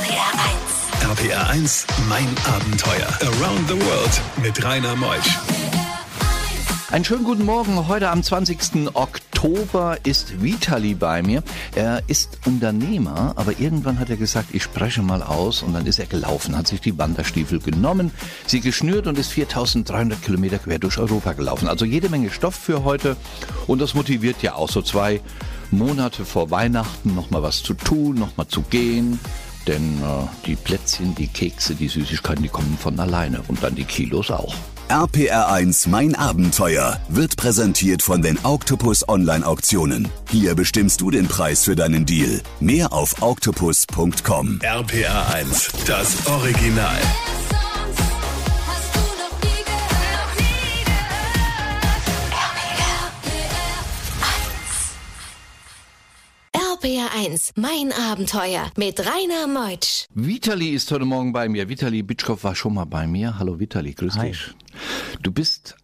RPR 1. RPR 1, mein Abenteuer. Around the World mit Rainer Meusch. Einen schönen guten Morgen. Heute am 20. Oktober ist Vitali bei mir. Er ist Unternehmer, aber irgendwann hat er gesagt, ich spreche mal aus und dann ist er gelaufen, hat sich die Wanderstiefel genommen, sie geschnürt und ist 4300 Kilometer quer durch Europa gelaufen. Also jede Menge Stoff für heute und das motiviert ja auch so zwei Monate vor Weihnachten nochmal was zu tun, nochmal zu gehen. Denn äh, die Plätzchen, die Kekse, die Süßigkeiten, die kommen von alleine und dann die Kilos auch. RPR1 Mein Abenteuer wird präsentiert von den Octopus Online Auktionen. Hier bestimmst du den Preis für deinen Deal. Mehr auf octopus.com. RPR 1, das Original. RPR 1, mein Abenteuer mit Rainer Meutsch. Vitali ist heute Morgen bei mir. Vitali Bitschkow war schon mal bei mir. Hallo Vitali, grüß Hi. dich. Du bist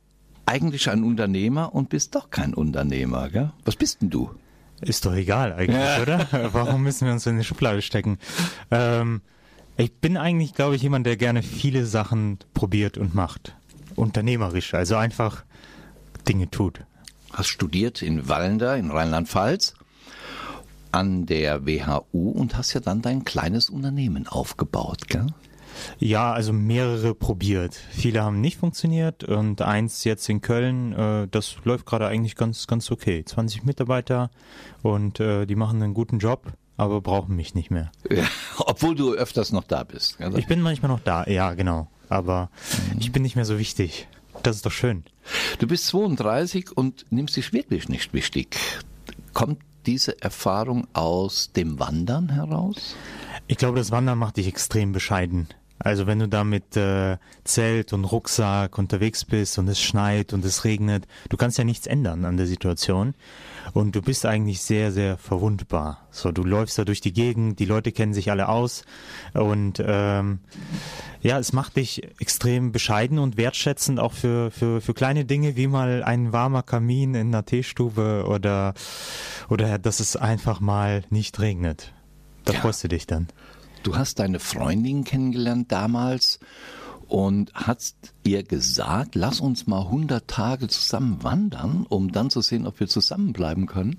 eigentlich ein Unternehmer und bist doch kein Unternehmer, gell? Was bist denn du? Ist doch egal eigentlich, oder? Warum müssen wir uns in eine Schublade stecken? Ähm, ich bin eigentlich, glaube ich, jemand, der gerne viele Sachen probiert und macht. Unternehmerisch, also einfach Dinge tut. Hast studiert in Wallender in Rheinland-Pfalz an der WHU und hast ja dann dein kleines Unternehmen aufgebaut, gell? Ja, also mehrere probiert. Viele haben nicht funktioniert und eins jetzt in Köln, äh, das läuft gerade eigentlich ganz, ganz okay. 20 Mitarbeiter und äh, die machen einen guten Job, aber brauchen mich nicht mehr. Ja, obwohl du öfters noch da bist. Gell? Ich bin manchmal noch da, ja, genau. Aber ich bin nicht mehr so wichtig. Das ist doch schön. Du bist 32 und nimmst dich wirklich nicht wichtig. Kommt diese Erfahrung aus dem Wandern heraus? Ich glaube, das Wandern macht dich extrem bescheiden. Also wenn du da mit äh, Zelt und Rucksack unterwegs bist und es schneit und es regnet, du kannst ja nichts ändern an der Situation und du bist eigentlich sehr, sehr verwundbar. So, du läufst da durch die Gegend, die Leute kennen sich alle aus und ähm, ja, es macht dich extrem bescheiden und wertschätzend auch für, für, für kleine Dinge wie mal ein warmer Kamin in einer Teestube oder, oder dass es einfach mal nicht regnet. Da Ja. freust du dich dann. Du hast deine Freundin kennengelernt damals und hast ihr gesagt, lass uns mal 100 Tage zusammen wandern, um dann zu sehen, ob wir zusammenbleiben können.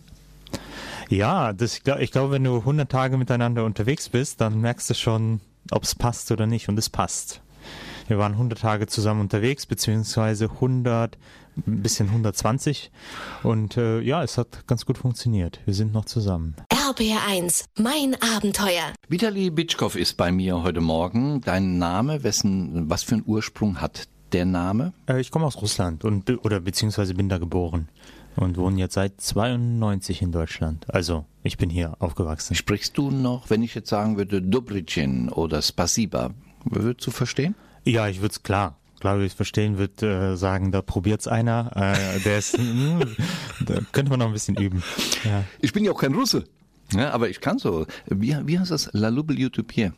Ja, das, ich glaube, glaub, wenn du 100 Tage miteinander unterwegs bist, dann merkst du schon, ob es passt oder nicht. Und es passt. Wir waren 100 Tage zusammen unterwegs, beziehungsweise 100, ein bisschen 120. Und äh, ja, es hat ganz gut funktioniert. Wir sind noch zusammen. RPR 1, mein Abenteuer. Vitali Bitschkow ist bei mir heute Morgen. Dein Name, wessen, was für einen Ursprung hat der Name? Äh, ich komme aus Russland und oder beziehungsweise bin da geboren und wohne jetzt seit 92 in Deutschland. Also ich bin hier aufgewachsen. Sprichst du noch, wenn ich jetzt sagen würde, Dobricin oder Spasiba, würdest du verstehen? Ja, ich würde es klar. Klar, würde ich verstehen, würde äh, sagen, da probiert's einer. Äh, der ist, hm, da könnte man noch ein bisschen üben. Ja. Ich bin ja auch kein Russe. Ja, aber ich kann so. Wie, wie heißt das? La Lubel Utopie.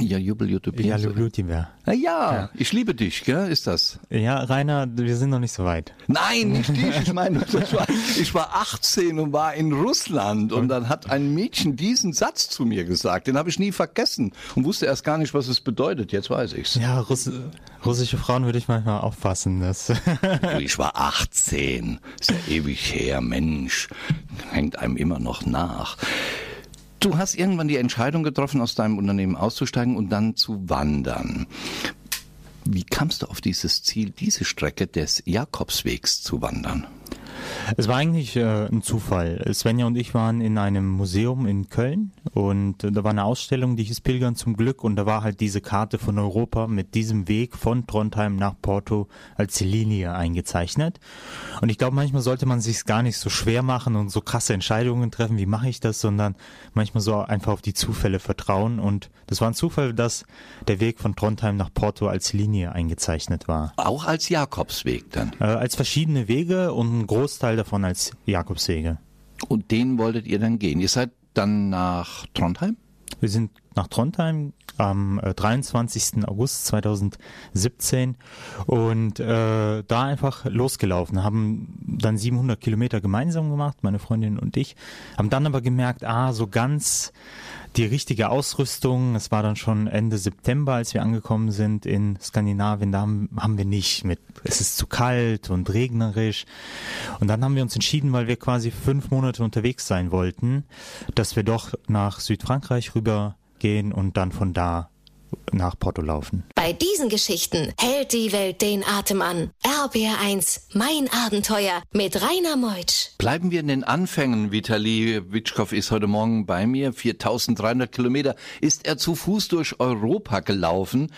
Ja, Jubel. Ja, Lulutimer. Na ja, ich liebe dich, gell, ist das? Ja, Rainer, wir sind noch nicht so weit. Nein, nicht dich. Ich meine, war, ich war 18 und war in Russland und dann hat ein Mädchen diesen Satz zu mir gesagt. Den habe ich nie vergessen und wusste erst gar nicht, was es bedeutet. Jetzt weiß ich's. Ja, Russ russische Frauen würde ich manchmal aufpassen. Das Ich war 18. Ist ja ewig her, Mensch. Hängt einem immer noch nach. Du hast irgendwann die Entscheidung getroffen, aus deinem Unternehmen auszusteigen und dann zu wandern. Wie kamst du auf dieses Ziel, diese Strecke des Jakobswegs zu wandern? Es war eigentlich äh, ein Zufall. Svenja und ich waren in einem Museum in Köln und äh, da war eine Ausstellung, die hieß Pilgern zum Glück und da war halt diese Karte von Europa mit diesem Weg von Trondheim nach Porto als Linie eingezeichnet. Und ich glaube, manchmal sollte man sich gar nicht so schwer machen und so krasse Entscheidungen treffen, wie mache ich das, sondern manchmal so einfach auf die Zufälle vertrauen. Und das war ein Zufall, dass der Weg von Trondheim nach Porto als Linie eingezeichnet war. Auch als Jakobsweg dann. Äh, als verschiedene Wege und ein Großteil davon als Jakobswege. Und den wolltet ihr dann gehen. Ihr seid dann nach Trondheim? Wir sind nach Trondheim am äh, 23. August 2017 und äh, da einfach losgelaufen, haben dann 700 Kilometer gemeinsam gemacht, meine Freundin und ich, haben dann aber gemerkt, ah, so ganz die richtige Ausrüstung. Es war dann schon Ende September, als wir angekommen sind in Skandinavien. Da haben, wir nicht mit, es ist zu kalt und regnerisch. Und dann haben wir uns entschieden, weil wir quasi fünf Monate unterwegs sein wollten, dass wir doch nach Südfrankreich rübergehen und dann von da nach Porto laufen. Bei diesen Geschichten hält die Welt den Atem an. RBR1, mein Abenteuer mit Rainer Meutsch. Bleiben wir in den Anfängen. Vitali Witschkow ist heute Morgen bei mir. 4300 Kilometer ist er zu Fuß durch Europa gelaufen.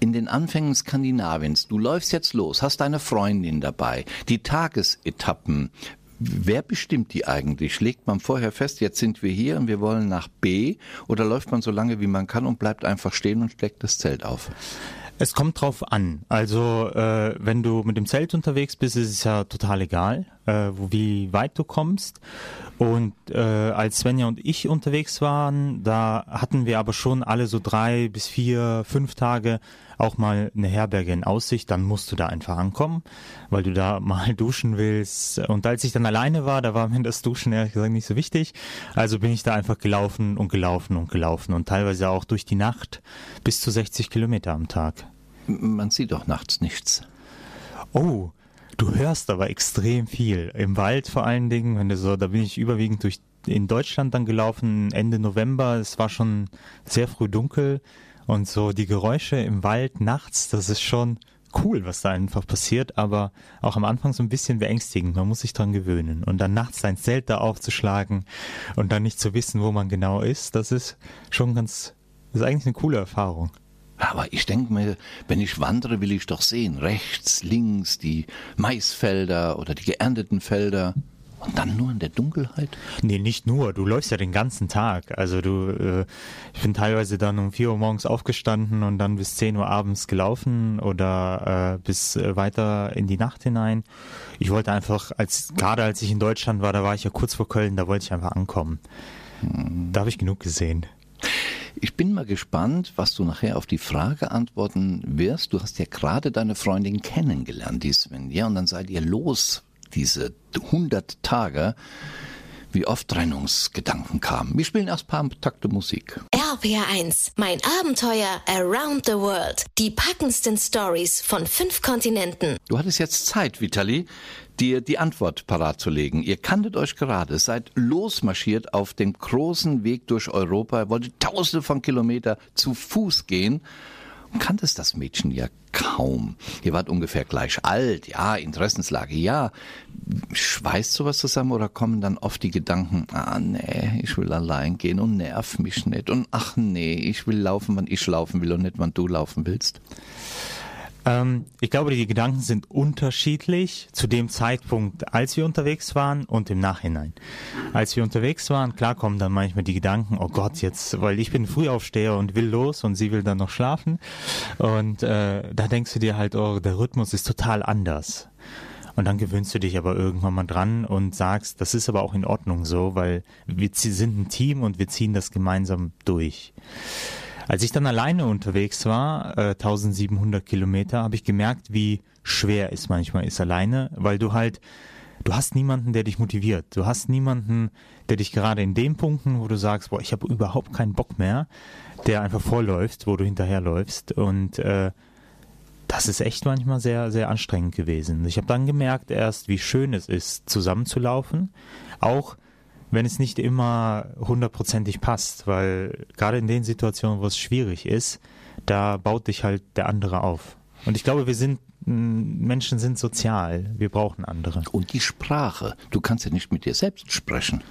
In den Anfängen Skandinaviens. Du läufst jetzt los, hast deine Freundin dabei. Die Tagesetappen. Wer bestimmt die eigentlich? Legt man vorher fest, jetzt sind wir hier und wir wollen nach B oder läuft man so lange wie man kann und bleibt einfach stehen und steckt das Zelt auf? Es kommt drauf an. Also äh, wenn du mit dem Zelt unterwegs bist, ist es ja total egal, äh, wie weit du kommst. Und äh, als Svenja und ich unterwegs waren, da hatten wir aber schon alle so drei bis vier, fünf Tage auch mal eine Herberge in Aussicht. Dann musst du da einfach ankommen, weil du da mal duschen willst. Und als ich dann alleine war, da war mir das Duschen ehrlich gesagt nicht so wichtig. Also bin ich da einfach gelaufen und gelaufen und gelaufen und teilweise auch durch die Nacht bis zu 60 Kilometer am Tag. Man sieht doch nachts nichts. Oh, du hörst aber extrem viel. Im Wald vor allen Dingen, wenn du so, da bin ich überwiegend durch in Deutschland dann gelaufen, Ende November. Es war schon sehr früh dunkel und so die Geräusche im Wald nachts, das ist schon cool, was da einfach passiert, aber auch am Anfang so ein bisschen beängstigend. Man muss sich dran gewöhnen. Und dann nachts sein Zelt da aufzuschlagen und dann nicht zu wissen, wo man genau ist, das ist schon ganz, das ist eigentlich eine coole Erfahrung. Aber ich denke mir, wenn ich wandere, will ich doch sehen, rechts, links, die Maisfelder oder die geernteten Felder. Und dann nur in der Dunkelheit? Nee, nicht nur. Du läufst ja den ganzen Tag. Also du, äh, ich bin teilweise dann um 4 Uhr morgens aufgestanden und dann bis 10 Uhr abends gelaufen oder äh, bis äh, weiter in die Nacht hinein. Ich wollte einfach, als gerade als ich in Deutschland war, da war ich ja kurz vor Köln, da wollte ich einfach ankommen. Da habe ich genug gesehen. Ich bin mal gespannt, was du nachher auf die Frage antworten wirst. Du hast ja gerade deine Freundin kennengelernt, die Sven, ja, und dann seid ihr los, diese 100 Tage, wie oft Trennungsgedanken kamen. Wir spielen erst ein paar Takte Musik. RPR1, mein Abenteuer Around the World. Die packendsten Stories von fünf Kontinenten. Du hattest jetzt Zeit, Vitali, dir die Antwort parat zu legen. Ihr kanntet euch gerade, seid losmarschiert auf dem großen Weg durch Europa, wolltet tausende von Kilometern zu Fuß gehen kanntest das Mädchen ja kaum. Ihr wart ungefähr gleich alt, ja, Interessenslage, ja. Schweißt sowas zusammen oder kommen dann oft die Gedanken, ah nee, ich will allein gehen und nerv mich nicht und ach nee, ich will laufen, wann ich laufen will und nicht, wann du laufen willst? Ähm, ich glaube, die Gedanken sind unterschiedlich zu dem Zeitpunkt, als wir unterwegs waren und im Nachhinein. Als wir unterwegs waren, klar kommen dann manchmal die Gedanken, oh Gott, jetzt, weil ich bin Frühaufsteher und will los und sie will dann noch schlafen. Und äh, da denkst du dir halt, oh, der Rhythmus ist total anders. Und dann gewöhnst du dich aber irgendwann mal dran und sagst, das ist aber auch in Ordnung so, weil wir sind ein Team und wir ziehen das gemeinsam durch. Als ich dann alleine unterwegs war, äh, 1700 Kilometer, habe ich gemerkt, wie schwer es manchmal ist alleine, weil du halt, du hast niemanden, der dich motiviert. Du hast niemanden, der dich gerade in den Punkten, wo du sagst, boah, ich habe überhaupt keinen Bock mehr, der einfach vorläuft, wo du hinterherläufst. Und äh, das ist echt manchmal sehr, sehr anstrengend gewesen. Ich habe dann gemerkt erst, wie schön es ist, zusammenzulaufen. Auch wenn es nicht immer hundertprozentig passt, weil gerade in den Situationen, wo es schwierig ist, da baut dich halt der andere auf. Und ich glaube, wir sind Menschen sind sozial, wir brauchen andere. Und die Sprache, du kannst ja nicht mit dir selbst sprechen.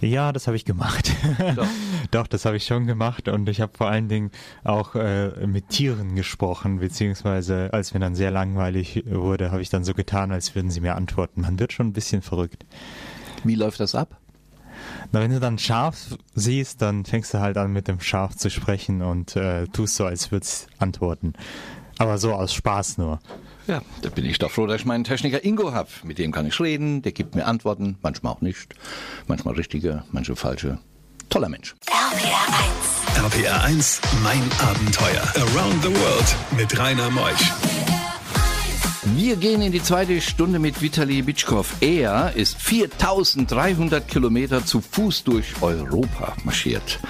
Ja, das habe ich gemacht. Doch, Doch das habe ich schon gemacht und ich habe vor allen Dingen auch äh, mit Tieren gesprochen, beziehungsweise als mir dann sehr langweilig wurde, habe ich dann so getan, als würden sie mir antworten. Man wird schon ein bisschen verrückt. Wie läuft das ab? Na, wenn du dann Schaf siehst, dann fängst du halt an mit dem Schaf zu sprechen und äh, tust so, als würdest antworten. Aber so aus Spaß nur. Ja, da bin ich doch froh, dass ich meinen Techniker Ingo habe. Mit dem kann ich reden, der gibt mir Antworten, manchmal auch nicht. Manchmal richtige, manche falsche. Toller Mensch. RPR 1 RPR 1, mein Abenteuer. Around the World mit Rainer Meusch. Wir gehen in die zweite Stunde mit Vitali Bitschkow. Er ist 4300 Kilometer zu Fuß durch Europa marschiert.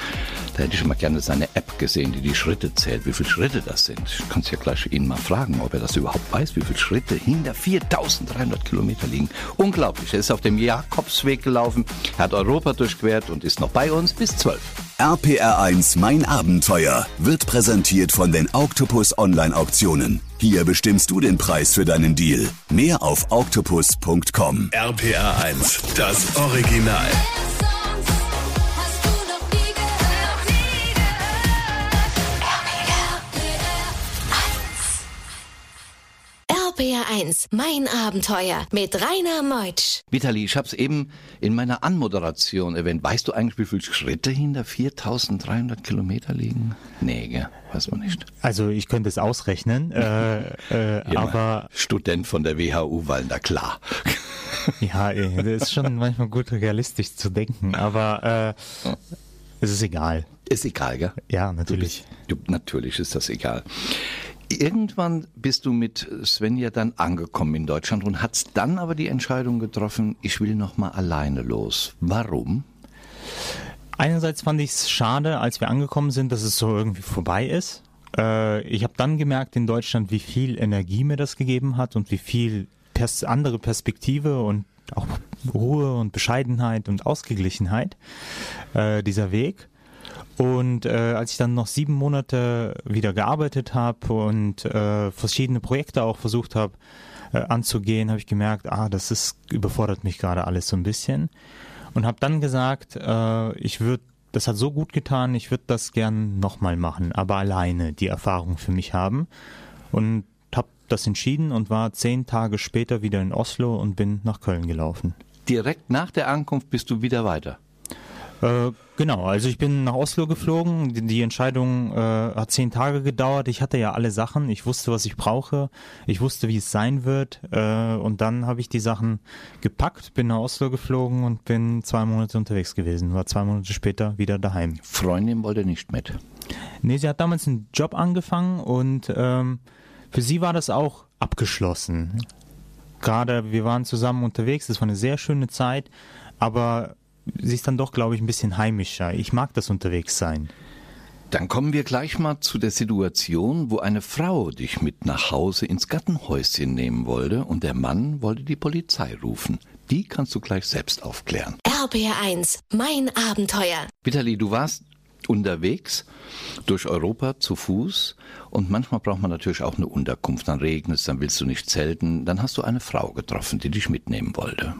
Da hätte ich schon mal gerne seine App gesehen, die die Schritte zählt, wie viele Schritte das sind. Ich kann es ja gleich ihn mal fragen, ob er das überhaupt weiß, wie viele Schritte hinter 4300 Kilometer liegen. Unglaublich. Er ist auf dem Jakobsweg gelaufen, hat Europa durchquert und ist noch bei uns bis 12. RPR1 Mein Abenteuer wird präsentiert von den Octopus Online Auktionen. Hier bestimmst du den Preis für deinen Deal. Mehr auf octopus.com. RPR 1, das Original. RPR1, mein Abenteuer mit Rainer Meutsch. Vitali, ich habe es eben in meiner Anmoderation erwähnt. Weißt du eigentlich, wie viele Schritte hinter 4300 Kilometer liegen? Nee, gell? weiß man nicht. Also ich könnte es ausrechnen, äh, äh, aber... Student von der WHU, weil na klar. ja, das ist schon manchmal gut realistisch zu denken, aber äh, es ist egal. Ist egal, gell? Ja, natürlich. Du bist, du, natürlich ist das egal. Irgendwann bist du mit Svenja dann angekommen in Deutschland und hast dann aber die Entscheidung getroffen, ich will noch mal alleine los. Warum? Einerseits fand ich es schade, als wir angekommen sind, dass es so irgendwie vorbei ist. Äh, ich habe dann gemerkt in Deutschland, wie viel Energie mir das gegeben hat und wie viel pers andere Perspektive und auch Ruhe und Bescheidenheit und Ausgeglichenheit äh, dieser Weg. Und äh, als ich dann noch sieben Monate wieder gearbeitet habe und äh, verschiedene Projekte auch versucht habe äh, anzugehen, habe ich gemerkt, ah, das ist überfordert mich gerade alles so ein bisschen. Und habe dann gesagt, äh, ich würde, das hat so gut getan, ich würde das gern nochmal machen, aber alleine die Erfahrung für mich haben. Und habe das entschieden und war zehn Tage später wieder in Oslo und bin nach Köln gelaufen. Direkt nach der Ankunft bist du wieder weiter. Äh, genau, also ich bin nach Oslo geflogen. Die, die Entscheidung äh, hat zehn Tage gedauert. Ich hatte ja alle Sachen. Ich wusste, was ich brauche. Ich wusste, wie es sein wird. Äh, und dann habe ich die Sachen gepackt, bin nach Oslo geflogen und bin zwei Monate unterwegs gewesen. War zwei Monate später wieder daheim. Freundin wollte nicht mit. Nee, sie hat damals einen Job angefangen und ähm, für sie war das auch abgeschlossen. Gerade wir waren zusammen unterwegs. Das war eine sehr schöne Zeit. Aber sie ist dann doch, glaube ich, ein bisschen heimischer. Ich mag das unterwegs sein. Dann kommen wir gleich mal zu der Situation, wo eine Frau dich mit nach Hause ins Gartenhäuschen nehmen wollte und der Mann wollte die Polizei rufen. Die kannst du gleich selbst aufklären. RBR1, mein Abenteuer. Vitali, du warst unterwegs durch Europa zu Fuß und manchmal braucht man natürlich auch eine Unterkunft. Dann regnet es, dann willst du nicht zelten. Dann hast du eine Frau getroffen, die dich mitnehmen wollte.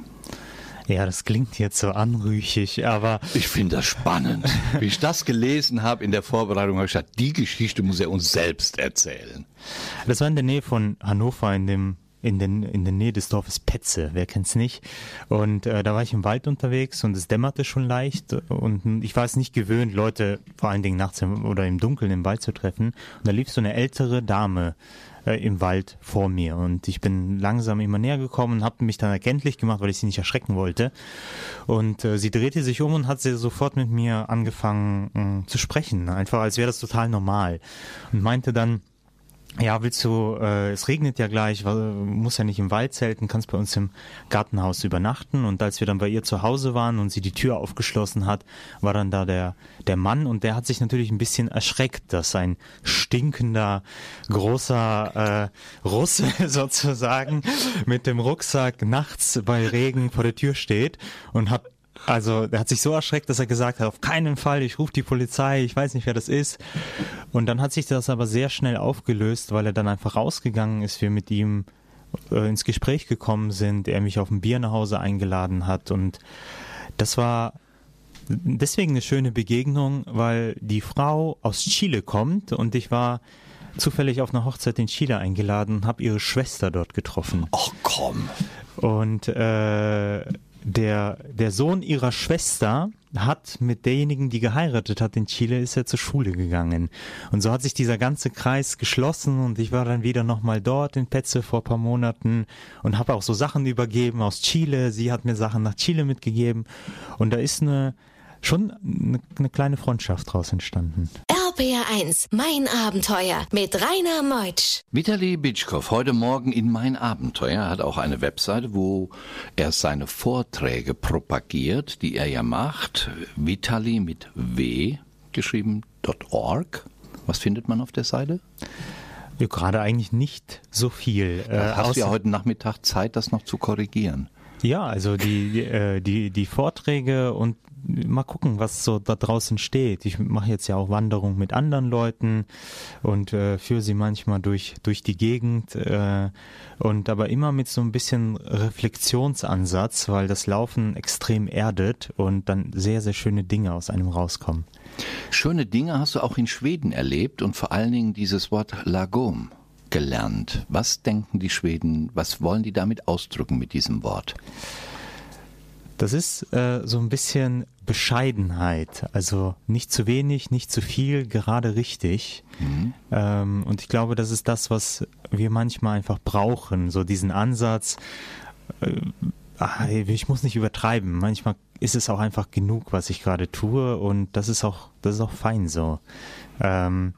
Ja, das klingt jetzt so anrüchig, aber. Ich finde das spannend. Wie ich das gelesen habe in der Vorbereitung, habe ich gesagt, die Geschichte muss er uns selbst erzählen. Das war in der Nähe von Hannover, in dem in, den, in der Nähe des Dorfes Petze, wer kennt's nicht. Und äh, da war ich im Wald unterwegs und es dämmerte schon leicht und ich war es nicht gewöhnt, Leute vor allen Dingen nachts im, oder im Dunkeln im Wald zu treffen. Und da lief so eine ältere Dame äh, im Wald vor mir. Und ich bin langsam immer näher gekommen und habe mich dann erkenntlich gemacht, weil ich sie nicht erschrecken wollte. Und äh, sie drehte sich um und hat sie sofort mit mir angefangen mh, zu sprechen, einfach als wäre das total normal. Und meinte dann, ja, willst du, äh, es regnet ja gleich, muss ja nicht im Wald zelten, kannst bei uns im Gartenhaus übernachten. Und als wir dann bei ihr zu Hause waren und sie die Tür aufgeschlossen hat, war dann da der, der Mann und der hat sich natürlich ein bisschen erschreckt, dass ein stinkender, großer äh, Russe sozusagen mit dem Rucksack nachts bei Regen vor der Tür steht und hat also er hat sich so erschreckt, dass er gesagt hat, auf keinen Fall, ich rufe die Polizei, ich weiß nicht, wer das ist. Und dann hat sich das aber sehr schnell aufgelöst, weil er dann einfach rausgegangen ist, wir mit ihm äh, ins Gespräch gekommen sind, er mich auf ein Bier nach Hause eingeladen hat und das war deswegen eine schöne Begegnung, weil die Frau aus Chile kommt und ich war zufällig auf einer Hochzeit in Chile eingeladen und habe ihre Schwester dort getroffen. Ach komm. Und äh, der, der Sohn ihrer Schwester hat mit derjenigen, die geheiratet hat in Chile, ist er zur Schule gegangen. Und so hat sich dieser ganze Kreis geschlossen und ich war dann wieder nochmal dort in Petze vor paar Monaten und habe auch so Sachen übergeben aus Chile. Sie hat mir Sachen nach Chile mitgegeben. Und da ist eine, schon eine, eine kleine Freundschaft daraus entstanden. RPR1, mein Abenteuer mit Rainer Meutsch. Vitali Bitschkow, heute Morgen in Mein Abenteuer, hat auch eine Webseite, wo er seine Vorträge propagiert, die er ja macht. Vitali mit W geschrieben, .org. Was findet man auf der Seite? Ja, gerade eigentlich nicht so viel. Äh, hast du ja heute Nachmittag Zeit, das noch zu korrigieren. Ja, also die, äh, die, die Vorträge und mal gucken, was so da draußen steht. Ich mache jetzt ja auch Wanderung mit anderen Leuten und äh, führe sie manchmal durch, durch die Gegend äh, und aber immer mit so ein bisschen Reflexionsansatz, weil das Laufen extrem erdet und dann sehr, sehr schöne Dinge aus einem rauskommen. Schöne Dinge hast du auch in Schweden erlebt und vor allen Dingen dieses Wort Lagom gelernt. Was denken die Schweden, was wollen die damit ausdrücken mit diesem Wort? Das ist äh, so ein bisschen Bescheidenheit, also nicht zu wenig, nicht zu viel, gerade richtig. Mhm. Ähm, und ich glaube, das ist das, was wir manchmal einfach brauchen, so diesen Ansatz. Äh, ach, ich muss nicht übertreiben. Manchmal ist es auch einfach genug, was ich gerade tue, und das ist auch, das ist auch fein so. Ähm,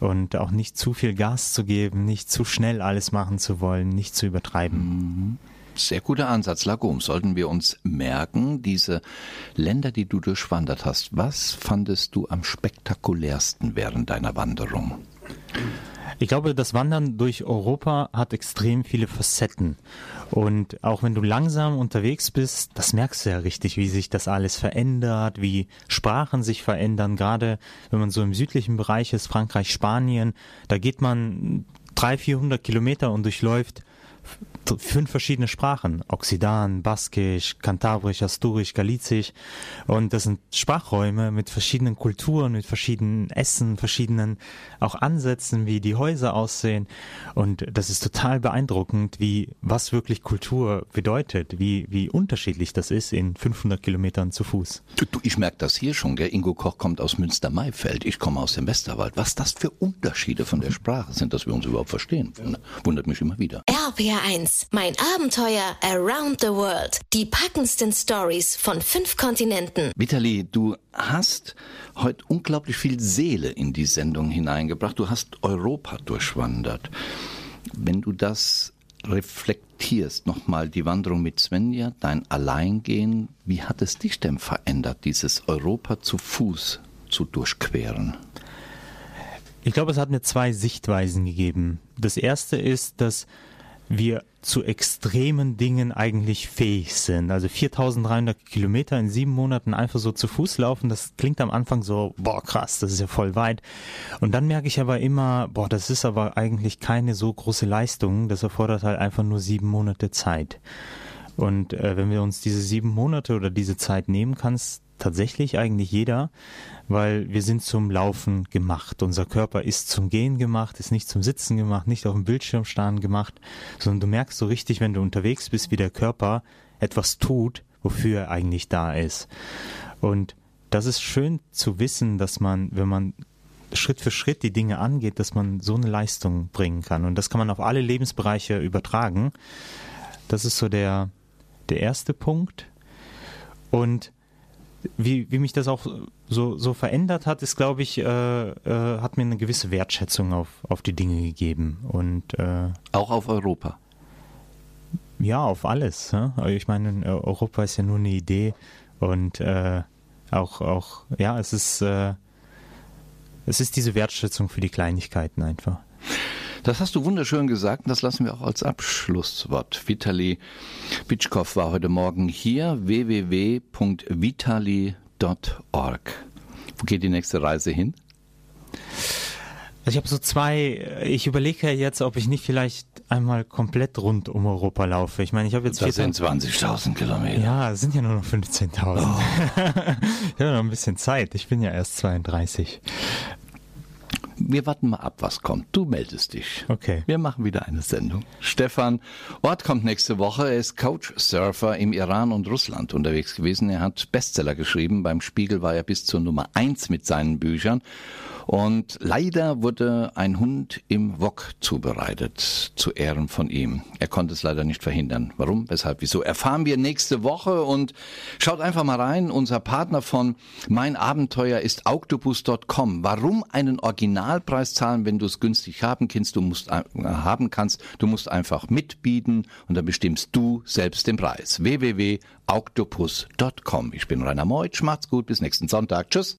und auch nicht zu viel Gas zu geben, nicht zu schnell alles machen zu wollen, nicht zu übertreiben. Mhm. Sehr guter Ansatz, Lagom. Sollten wir uns merken, diese Länder, die du durchwandert hast, was fandest du am spektakulärsten während deiner Wanderung? Ich glaube, das Wandern durch Europa hat extrem viele Facetten. Und auch wenn du langsam unterwegs bist, das merkst du ja richtig, wie sich das alles verändert, wie Sprachen sich verändern. Gerade wenn man so im südlichen Bereich ist, Frankreich, Spanien, da geht man 300, 400 Kilometer und durchläuft fünf verschiedene Sprachen. Oxidan, Baskisch, Kantabrisch, Asturisch, Galizisch. Und das sind Sprachräume mit verschiedenen Kulturen, mit verschiedenen Essen, verschiedenen auch Ansätzen, wie die Häuser aussehen. Und das ist total beeindruckend, wie, was wirklich Kultur bedeutet, wie, wie unterschiedlich das ist in 500 Kilometern zu Fuß. Du, du ich merke das hier schon, gell? Ingo Koch kommt aus Münster-Maifeld. Ich komme aus dem Westerwald. Was das für Unterschiede von der Sprache sind, dass wir uns überhaupt verstehen. Wundert mich immer wieder. RPR1 mein Abenteuer Around the World. Die packendsten Stories von fünf Kontinenten. Vitali, du hast heute unglaublich viel Seele in die Sendung hineingebracht. Du hast Europa durchwandert. Wenn du das reflektierst, nochmal die Wanderung mit Svenja, dein Alleingehen, wie hat es dich denn verändert, dieses Europa zu Fuß zu durchqueren? Ich glaube, es hat mir zwei Sichtweisen gegeben. Das erste ist, dass wir zu extremen Dingen eigentlich fähig sind. Also 4300 Kilometer in sieben Monaten einfach so zu Fuß laufen, das klingt am Anfang so, boah, krass, das ist ja voll weit. Und dann merke ich aber immer, boah, das ist aber eigentlich keine so große Leistung, das erfordert halt einfach nur sieben Monate Zeit. Und äh, wenn wir uns diese sieben Monate oder diese Zeit nehmen, kann es tatsächlich eigentlich jeder, weil wir sind zum Laufen gemacht. Unser Körper ist zum Gehen gemacht, ist nicht zum Sitzen gemacht, nicht auf dem Bildschirm starren gemacht, sondern du merkst so richtig, wenn du unterwegs bist, wie der Körper etwas tut, wofür er eigentlich da ist. Und das ist schön zu wissen, dass man, wenn man Schritt für Schritt die Dinge angeht, dass man so eine Leistung bringen kann. Und das kann man auf alle Lebensbereiche übertragen. Das ist so der, der erste Punkt. Und wie, wie mich das auch so, so verändert hat, ist, glaube ich, äh, äh, hat mir eine gewisse Wertschätzung auf, auf die Dinge gegeben. Und, äh, auch auf Europa? Ja, auf alles. Ja? Ich meine, Europa ist ja nur eine Idee und äh, auch, auch, ja, es ist, äh, es ist diese Wertschätzung für die Kleinigkeiten einfach. Das hast du wunderschön gesagt und das lassen wir auch als Abschlusswort. Vitali Bitschkow war heute Morgen hier, www.vitali.org. Wo geht die nächste Reise hin? Also ich habe so zwei, ich überlege ja jetzt, ob ich nicht vielleicht einmal komplett rund um Europa laufe. Ich meine, ich habe jetzt... Das sind 20.000 Kilometer. Ja, es sind ja nur noch 15.000. Oh. ich habe noch ein bisschen Zeit. Ich bin ja erst 32. wir warten mal ab, was kommt. Du meldest dich. Okay. Wir machen wieder eine Sendung. Stefan Ort kommt nächste Woche. Er ist Coach-Surfer im Iran und Russland unterwegs gewesen. Er hat Bestseller geschrieben. Beim Spiegel war er bis zur Nummer eins mit seinen Büchern. Und leider wurde ein Hund im Wok zubereitet, zu Ehren von ihm. Er konnte es leider nicht verhindern. Warum, weshalb, wieso, erfahren wir nächste Woche und schaut einfach mal rein. Unser Partner von Mein Abenteuer ist Octopus.com. Warum einen Originalpreis zahlen, wenn du es günstig haben kannst? Du musst, äh, haben kannst. Du musst einfach mitbieten und dann bestimmst du selbst den Preis. www.octopus.com. Ich bin Rainer Meutsch. Macht's gut. Bis nächsten Sonntag. Tschüss.